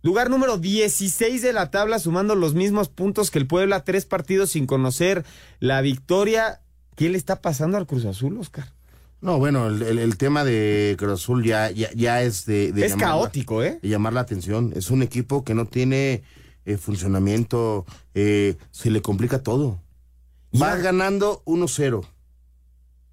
S1: lugar número 16 de la tabla, sumando los mismos puntos que el Puebla, tres partidos sin conocer la victoria. ¿Qué le está pasando al Cruz Azul, Oscar?
S2: No, bueno, el, el- el tema de Cruz Azul ya, ya, ya es de, de
S1: Es caótico, ¿eh?
S2: De llamar la atención. Es un equipo que no tiene eh, funcionamiento, eh, se le complica todo. Va ganando 1-0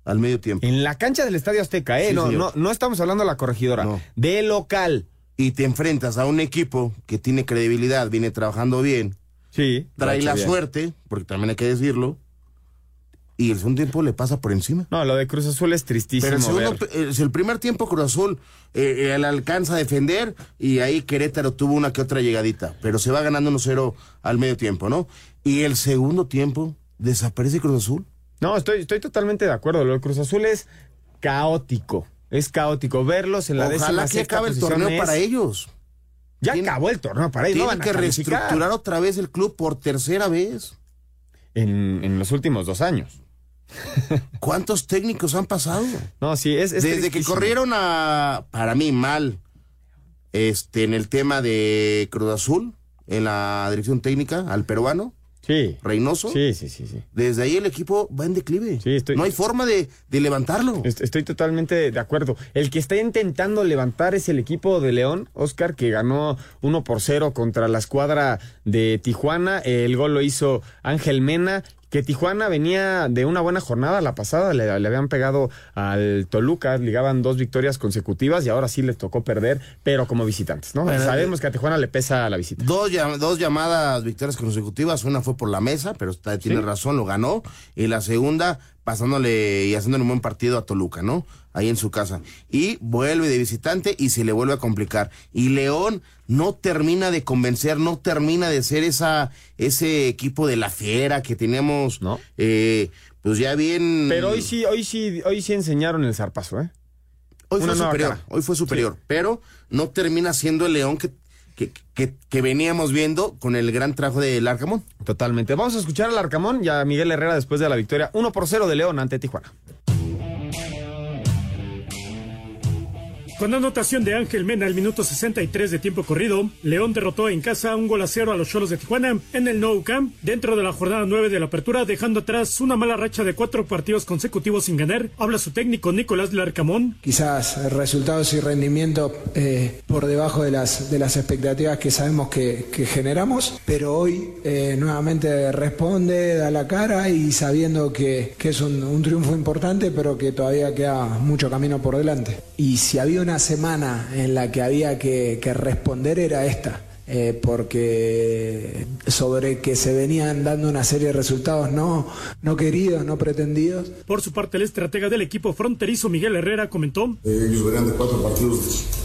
S2: al medio tiempo.
S1: En la cancha del Estadio Azteca, ¿eh?
S2: Sí,
S1: no, no, no estamos hablando de la corregidora. De local.
S2: Y te enfrentas a un equipo que tiene credibilidad, viene trabajando bien.
S1: Sí.
S2: Trae la
S1: bien.
S2: suerte, porque también hay que decirlo. Y el segundo tiempo le pasa por encima.
S1: No, lo de Cruz Azul es tristísimo.
S2: Pero el, segundo,
S1: ver.
S2: eh, el primer tiempo Cruz Azul eh, él alcanza a defender y ahí Querétaro tuvo una que otra llegadita, pero se va ganando 1-0 al medio tiempo, ¿no? Y el segundo tiempo desaparece Cruz Azul.
S1: No, estoy, estoy totalmente de acuerdo. Lo de Cruz Azul es caótico. Es caótico. Verlos en la décima
S2: Ojalá que acabe el torneo
S1: es-
S2: para ellos.
S1: Ya acabó el torneo para ellos. no
S2: Tienen
S1: a
S2: que reestructurar otra vez el club por tercera vez.
S1: En, en los últimos dos años.
S2: ¿Cuántos técnicos han pasado?
S1: No, sí, es, es
S2: Desde que corrieron a, para mí, mal, este, en el tema de Cruz Azul, en la dirección técnica, al peruano.
S1: Sí.
S2: Reynoso.
S1: Sí, sí, sí, sí.
S2: Desde ahí el equipo va en declive.
S1: Sí, estoy-
S2: No hay forma de, de levantarlo.
S1: Est- Estoy totalmente de acuerdo. El que está intentando levantar es el equipo de León, Oscar, que ganó 1 por 0 contra la escuadra de Tijuana. El gol lo hizo Ángel Mena. Que Tijuana venía de una buena jornada la pasada, le, le, habían pegado al Toluca, ligaban dos victorias consecutivas y ahora sí les tocó perder, pero como visitantes, ¿no? Bueno, Sabemos que a Tijuana le pesa la visita.
S2: Dos, dos llamadas victorias consecutivas, una fue por la mesa, pero está, tiene ¿Sí? razón, lo ganó, y la segunda pasándole y haciéndole un buen partido a Toluca, ¿no? Ahí en su casa. Y vuelve de visitante y se le vuelve a complicar. Y León no termina de convencer, no termina de ser esa, ese equipo de la fiera que teníamos,
S1: ¿no?
S2: Eh, pues ya bien.
S1: Pero hoy sí, hoy sí, hoy sí enseñaron el zarpazo, ¿eh?
S2: Hoy Una fue superior, cara. hoy fue superior, sí. pero no termina siendo el León que, que, que, que, veníamos viendo con el gran trabajo del Arcamón.
S1: Totalmente. Vamos a escuchar al Arcamón y a Miguel Herrera después de la victoria 1 por 0 de León ante Tijuana.
S17: Con anotación de Ángel Mena al minuto 63 de tiempo corrido, León derrotó en casa un gol a cero a los Cholos de Tijuana en el Nou Camp dentro de la jornada 9 de la apertura, dejando atrás una mala racha de cuatro partidos consecutivos sin ganar. Habla su técnico Nicolás Larcamón.
S18: Quizás resultados y rendimiento eh, por debajo de las, de las expectativas que sabemos que, generamos, pero hoy eh, nuevamente responde, da la cara y sabiendo que, que es un, un triunfo importante, pero que todavía queda mucho camino por delante. Y si había una semana en la que había que, que responder era esta. Eh, porque sobre que se venían dando una serie de resultados no, no queridos, no pretendidos.
S17: Por su parte, el estratega del equipo fronterizo Miguel Herrera comentó.
S19: Eh, ellos venían de cuatro partidos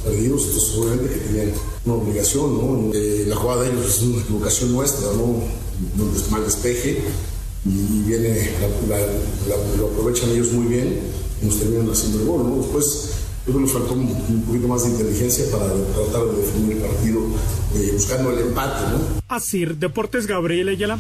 S19: perdidos, entonces obviamente que tenían una obligación, ¿no? Eh, la jugada de ellos es una equivocación nuestra, ¿no? Un mal despeje y viene, la, la, la, lo aprovechan ellos muy bien y nos terminan haciendo el gol, ¿no? Después creo que nos faltó un, un, poquito más de inteligencia para tratar de definir el partido eh, buscando el empate, ¿no?
S17: Así, Deportes Gabriel Ayala.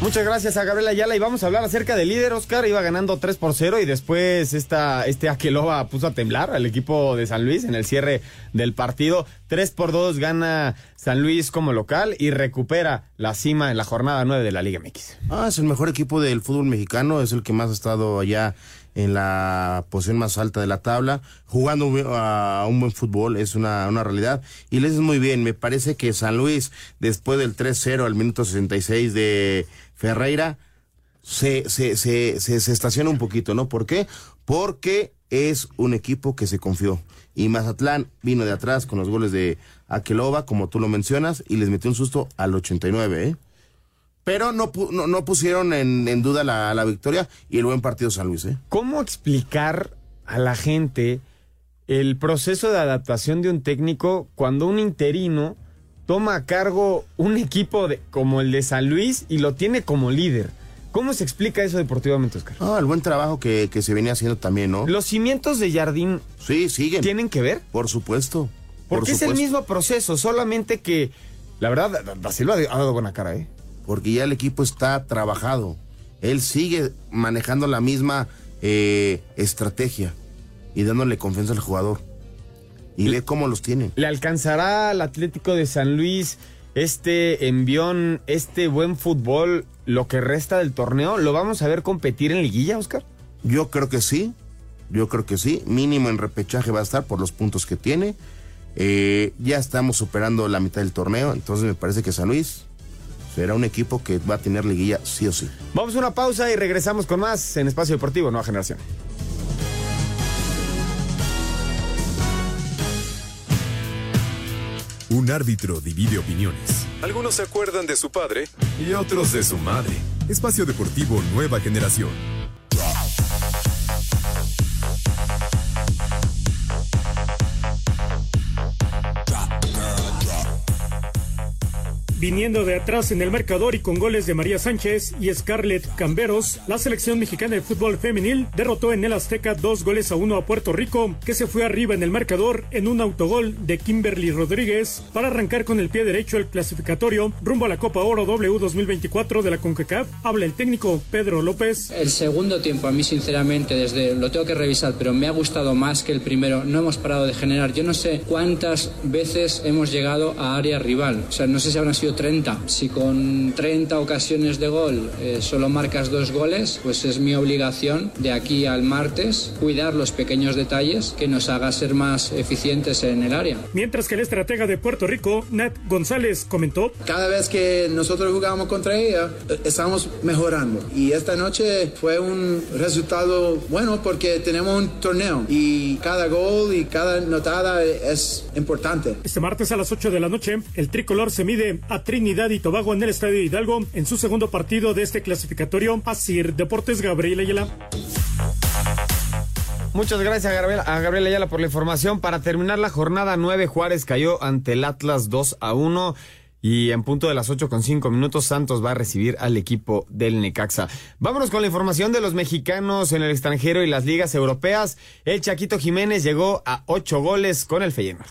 S1: Muchas gracias a Gabriel Ayala y vamos a hablar acerca del líder Oscar, iba ganando 3 por 0 y después esta, este Aqueloba puso a temblar al equipo de San Luis en el cierre del partido. 3 por 2 gana San Luis como local y recupera la cima en la jornada 9 de la Liga MX.
S2: Ah, es el mejor equipo del fútbol mexicano, es el que más ha estado allá en la posición más alta de la tabla, jugando a un buen fútbol, es una, una realidad. Y les es muy bien, me parece que San Luis, después del 3-0 al minuto 66 de Ferreira, se, se, se, se, estaciona un poquito, ¿no? ¿Por qué? Porque es un equipo que se confió. Y Mazatlán vino de atrás con los goles de Aqueloba, como tú lo mencionas, y les metió un susto al 89, ¿eh? Pero no, no, no pusieron en, en duda la, la, victoria y el buen partido San Luis. ¿eh?
S1: ¿Cómo explicar a la gente el proceso de adaptación de un técnico cuando un interino toma a cargo un equipo de, como el de San Luis y lo tiene como líder? ¿Cómo se explica eso deportivamente, Oscar?
S2: Ah, el buen trabajo que, que, se venía haciendo también, ¿no?
S1: ¿Los cimientos de Jardín
S2: sí, siguen.
S1: tienen que ver?
S2: Por supuesto.
S1: Porque
S2: por
S1: es el mismo proceso, solamente que, la verdad, Da Silva ha dado buena cara, ¿eh?
S2: Porque ya el equipo está trabajado. Él sigue manejando la misma eh, estrategia y dándole confianza al jugador. Y le, ve cómo los tiene.
S1: ¿Le alcanzará al Atlético de San Luis este envión, este buen fútbol, lo que resta del torneo? ¿Lo vamos a ver competir en liguilla, Oscar?
S2: Yo creo que sí. Yo creo que sí. Mínimo en repechaje va a estar por los puntos que tiene. Eh, ya estamos superando la mitad del torneo. Entonces me parece que San Luis será un equipo que va a tener liguilla sí o sí.
S1: Vamos a una pausa y regresamos con más en Espacio Deportivo Nueva Generación.
S6: Un árbitro divide opiniones.
S20: Algunos se acuerdan de su padre
S6: y otros de su madre. Espacio Deportivo Nueva Generación.
S17: Viniendo de atrás en el marcador y con goles de María Sánchez y Scarlett Camberos, la selección mexicana de fútbol femenil derrotó en el Azteca dos goles a uno a Puerto Rico, que se fue arriba en el marcador en un autogol de Kimberly Rodríguez para arrancar con el pie derecho el clasificatorio rumbo a la Copa Oro W 2024 de la CONCACAF. Habla el técnico Pedro López.
S21: El segundo tiempo a mí sinceramente desde lo tengo que revisar, pero me ha gustado más que el primero. No hemos parado de generar. Yo no sé cuántas veces hemos llegado a área rival. O sea, no sé si habrán sido metido 30. Si con 30 ocasiones de gol eh, solo marcas dos goles, pues es mi obligación de aquí al martes cuidar los pequeños detalles que nos haga ser más eficientes en el área.
S17: Mientras que el estratega de Puerto Rico, Nat González, comentó.
S22: Cada vez que nosotros jugamos contra ella, eh, estamos mejorando. Y esta noche fue un resultado bueno porque tenemos un torneo y cada gol y cada notada es importante.
S17: Este martes a las 8 de la noche, el tricolor se mide a Trinidad y Tobago en el Estadio Hidalgo en su segundo partido de este clasificatorio. Asir Deportes Gabriel Ayala.
S1: Muchas gracias a Gabriel, a Ayala por la información. Para terminar la jornada 9, Juárez cayó ante el Atlas 2 a 1. Y en punto de las 8 con 5 minutos, Santos va a recibir al equipo del Necaxa. Vámonos con la información de los mexicanos en el extranjero y las ligas europeas. El Chaquito Jiménez llegó a 8 goles con el Feyenoord.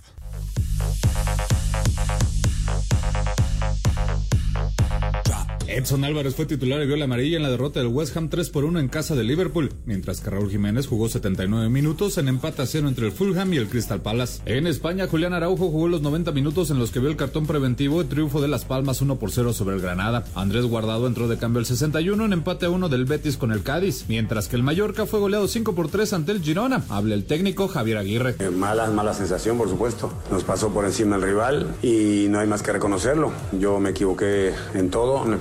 S3: Edson Álvarez fue titular y vio la amarilla en la derrota del West Ham 3 por 1 en casa de Liverpool, mientras que Raúl Jiménez jugó 79 minutos en empate a cero entre el Fulham y el Crystal Palace. En España, Julián Araujo jugó los 90 minutos en los que vio el cartón preventivo y triunfo de Las Palmas 1 por 0 sobre el Granada. Andrés Guardado entró de cambio el 61 en empate a 1 del Betis con el Cádiz, mientras que el Mallorca fue goleado 5 por 3 ante el Girona. Habla el técnico Javier Aguirre.
S23: Eh, mala, mala sensación, por supuesto. Nos pasó por encima el rival y no hay más que reconocerlo. Yo me equivoqué en todo, en el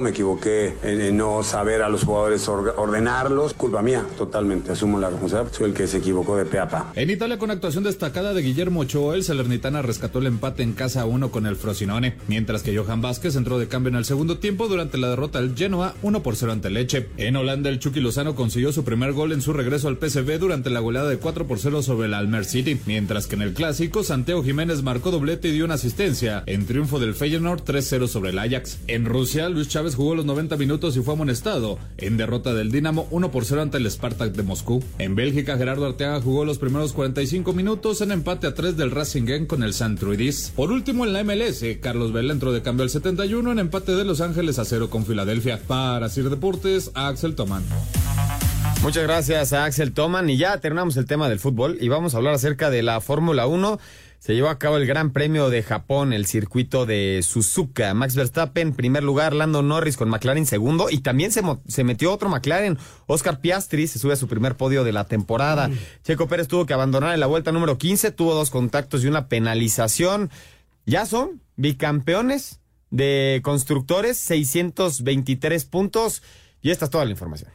S23: me equivoqué en, no saber a los jugadores ordenarlos. Culpa mía, totalmente. Asumo la responsabilidad. Soy el que se equivocó de pe a pa.
S3: En Italia, con actuación destacada de Guillermo Ochoa, el Salernitana rescató el empate en casa 1 con el Frosinone, mientras que Johan Vázquez entró de cambio en el segundo tiempo durante la derrota del Genoa 1 por 0 ante Leche. En Holanda, el Chucky Lozano consiguió su primer gol en su regreso al PSV durante la goleada de 4 por 0 sobre el Almer City, mientras que en el clásico, Santiago Jiménez marcó doblete y dio una asistencia en triunfo del Feyenoord 3-0 sobre el Ajax. En Rusia, Luis Chávez jugó los 90 minutos y fue amonestado en derrota del Dinamo 1 por 0 ante el Spartak de Moscú. En Bélgica, Gerardo Arteaga jugó los primeros 45 minutos en empate a 3 del Racing con el Truidis. Por último, en la MLS, Carlos Vela entró de cambio al 71 en empate de Los Ángeles a 0 con Filadelfia. Para Sir Deportes, Axel Toman.
S1: Muchas gracias a Axel Toman y ya terminamos el tema del fútbol y vamos a hablar acerca de la Fórmula 1 se llevó a cabo el Gran Premio de Japón, el circuito de Suzuka. Max Verstappen, primer lugar, Lando Norris con McLaren segundo, y también se, se metió otro McLaren. Oscar Piastri se sube a su primer podio de la temporada. Checo Pérez tuvo que abandonar en la vuelta número 15, tuvo dos contactos y una penalización. Ya son bicampeones de constructores, 623 puntos, y esta es toda la información.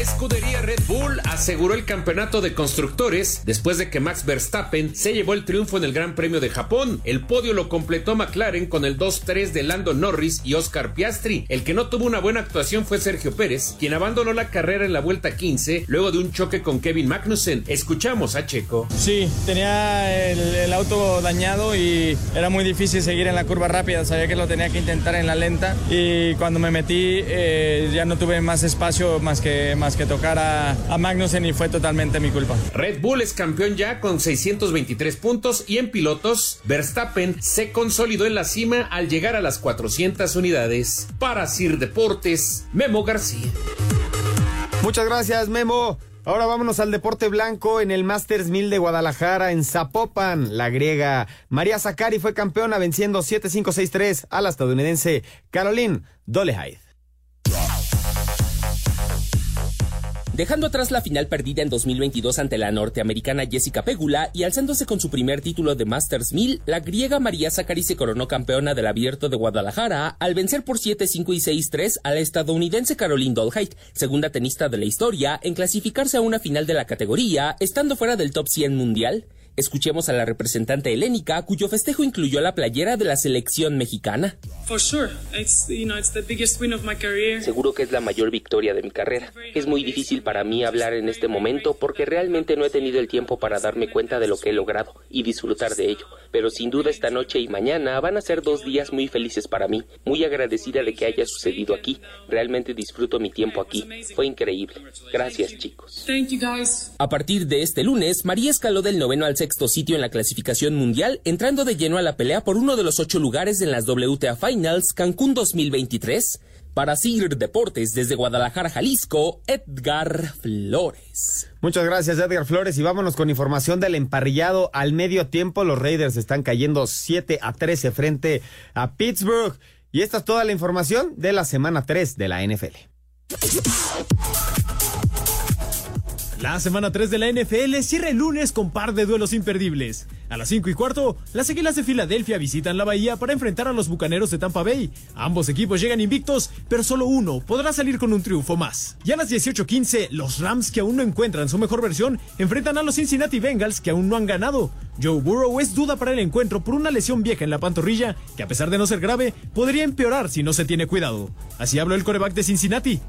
S9: Escudería Red Bull aseguró el campeonato de constructores después de que Max Verstappen se llevó el triunfo en el Gran Premio de Japón. El podio lo completó McLaren con el 2-3 de Lando Norris y Oscar Piastri. El que no tuvo una buena actuación fue Sergio Pérez, quien abandonó la carrera en la vuelta 15 luego de un choque con Kevin Magnussen. Escuchamos a Checo.
S24: Sí, tenía el, auto dañado y era muy difícil seguir en la curva rápida. Sabía que lo tenía que intentar en la lenta y cuando me metí eh, ya no tuve más espacio más que más que tocar a, a Magnussen y fue totalmente mi culpa.
S9: Red Bull es campeón ya con 623 puntos y en pilotos, Verstappen se consolidó en la cima al llegar a las 400 unidades. Para Sir Deportes, Memo García.
S1: Muchas gracias, Memo. Ahora vámonos al deporte blanco en el Masters 1000 de Guadalajara en Zapopan. La griega María Zakari fue campeona venciendo 7-5-6-3 a la estadounidense Caroline Dolehide.
S25: Dejando atrás la final perdida en 2022 ante la norteamericana Jessica Pegula y alzándose con su primer título de Masters 1000, la griega María Zacari se coronó campeona del Abierto de Guadalajara al vencer por 7-5 y 6-3 a la estadounidense Caroline Dolheit, segunda tenista de la historia en clasificarse a una final de la categoría, estando fuera del top 100 mundial. Escuchemos a la representante helénica, cuyo festejo incluyó la playera de la selección mexicana. Seguro que es la mayor victoria de mi carrera. Es muy difícil para mí hablar en este momento porque realmente no he tenido el tiempo para darme cuenta de lo que he logrado y disfrutar de ello. Pero sin duda esta noche y mañana van a ser dos días muy felices para mí. Muy agradecida de que haya sucedido aquí. Realmente disfruto mi tiempo aquí. Fue increíble. Gracias chicos. A partir de este lunes, María escaló del noveno al sexto sitio en la clasificación mundial, entrando de lleno a la pelea por uno de los ocho lugares en las WTA Finals Cancún 2023. Para Sir Deportes desde Guadalajara, Jalisco, Edgar Flores.
S1: Muchas gracias, Edgar Flores. Y vámonos con información del emparrillado al medio tiempo. Los Raiders están cayendo 7 a 13 frente a Pittsburgh. Y esta es toda la información de la semana 3 de la NFL.
S26: La semana 3 de la NFL cierra el lunes con par de duelos imperdibles. A las 5 y cuarto, las Águilas de Filadelfia visitan la Bahía para enfrentar a los Bucaneros de Tampa Bay. Ambos equipos llegan invictos, pero solo uno podrá salir con un triunfo más. Y a las 18:15, los Rams, que aún no encuentran su mejor versión, enfrentan a los Cincinnati Bengals, que aún no han ganado. Joe Burrow es duda para el encuentro por una lesión vieja en la pantorrilla, que a pesar de no ser grave, podría empeorar si no se tiene cuidado. Así habló el coreback de Cincinnati.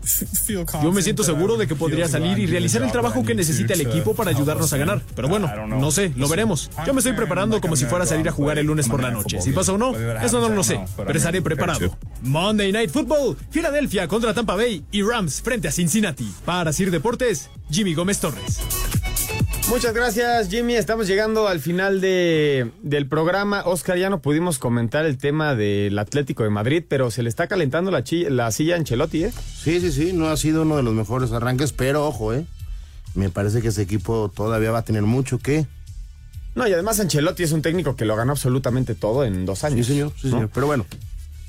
S26: Yo me siento seguro de que podría salir y realizar el trabajo que necesita el equipo para ayudarnos a ganar. Pero bueno, no sé, lo veremos. Yo me estoy preparando como si fuera a salir a jugar el lunes por la noche. Si pasa o no, eso no lo sé, pero estaré preparado. Monday Night Football, Filadelfia contra Tampa Bay y Rams frente a Cincinnati. Para Sir Deportes, Jimmy Gómez Torres.
S1: Muchas gracias, Jimmy. Estamos llegando al final de, del programa. Oscar, ya no pudimos comentar el tema del Atlético de Madrid, pero se le está calentando la, la silla a Ancelotti, ¿eh?
S2: Sí, sí, sí. No ha sido uno de los mejores arranques, pero ojo, ¿eh? Me parece que ese equipo todavía va a tener mucho que.
S1: No, y además Ancelotti es un técnico que lo ganó absolutamente todo en dos años.
S2: Sí, señor, sí, señor. Pero bueno.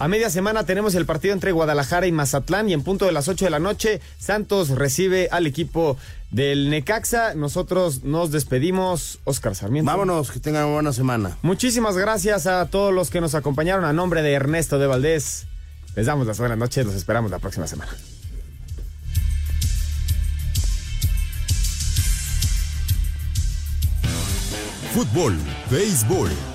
S1: A media semana tenemos el partido entre Guadalajara y Mazatlán y en punto de las 8 de la noche Santos recibe al equipo del Necaxa. Nosotros nos despedimos, Oscar Sarmiento.
S2: Vámonos, que tengan una buena semana.
S1: Muchísimas gracias a todos los que nos acompañaron a nombre de Ernesto de Valdés. Les damos las buenas noches, los esperamos la próxima semana.
S6: Fútbol, béisbol,